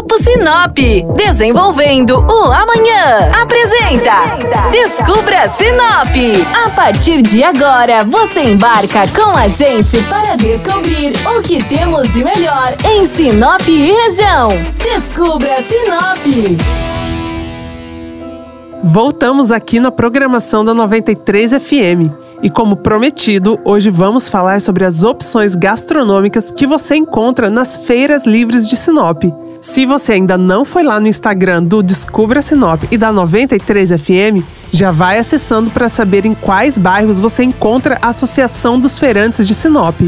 Grupo Sinop, desenvolvendo o amanhã. Apresenta Descubra Sinop. A partir de agora, você embarca com a gente para descobrir o que temos de melhor em Sinop e região. Descubra Sinop. Voltamos aqui na programação da 93 FM. E como prometido, hoje vamos falar sobre as opções gastronômicas que você encontra nas feiras livres de Sinop. Se você ainda não foi lá no Instagram do Descubra Sinop e da 93 FM, já vai acessando para saber em quais bairros você encontra a Associação dos Feirantes de Sinop.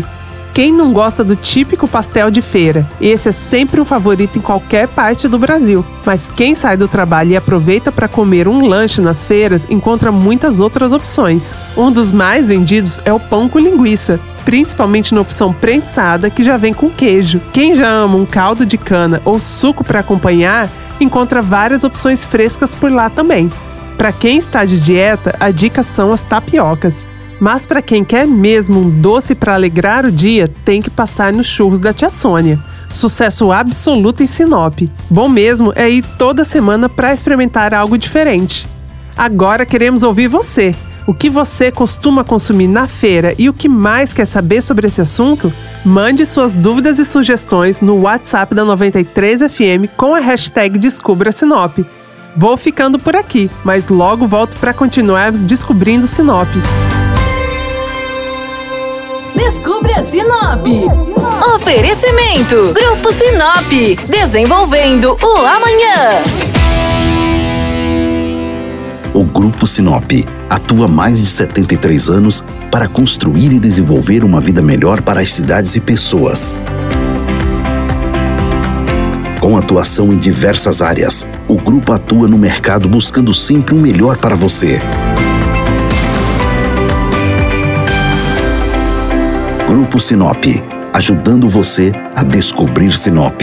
Quem não gosta do típico pastel de feira? Esse é sempre um favorito em qualquer parte do Brasil. Mas quem sai do trabalho e aproveita para comer um lanche nas feiras encontra muitas outras opções. Um dos mais vendidos é o pão com linguiça, principalmente na opção prensada que já vem com queijo. Quem já ama um caldo de cana ou suco para acompanhar, encontra várias opções frescas por lá também. Para quem está de dieta, a dica são as tapiocas. Mas para quem quer mesmo um doce para alegrar o dia, tem que passar nos churros da Tia Sônia. Sucesso absoluto em Sinop. Bom mesmo é ir toda semana para experimentar algo diferente. Agora queremos ouvir você. O que você costuma consumir na feira e o que mais quer saber sobre esse assunto? Mande suas dúvidas e sugestões no WhatsApp da 93FM com a hashtag Descubra Sinop. Vou ficando por aqui, mas logo volto para continuarmos descobrindo Sinop. Descubra Sinop. Oferecimento: Grupo Sinop. Desenvolvendo o amanhã. O Grupo Sinop atua há mais de 73 anos para construir e desenvolver uma vida melhor para as cidades e pessoas. Com atuação em diversas áreas, o grupo atua no mercado buscando sempre o melhor para você. Grupo Sinop, ajudando você a descobrir Sinop.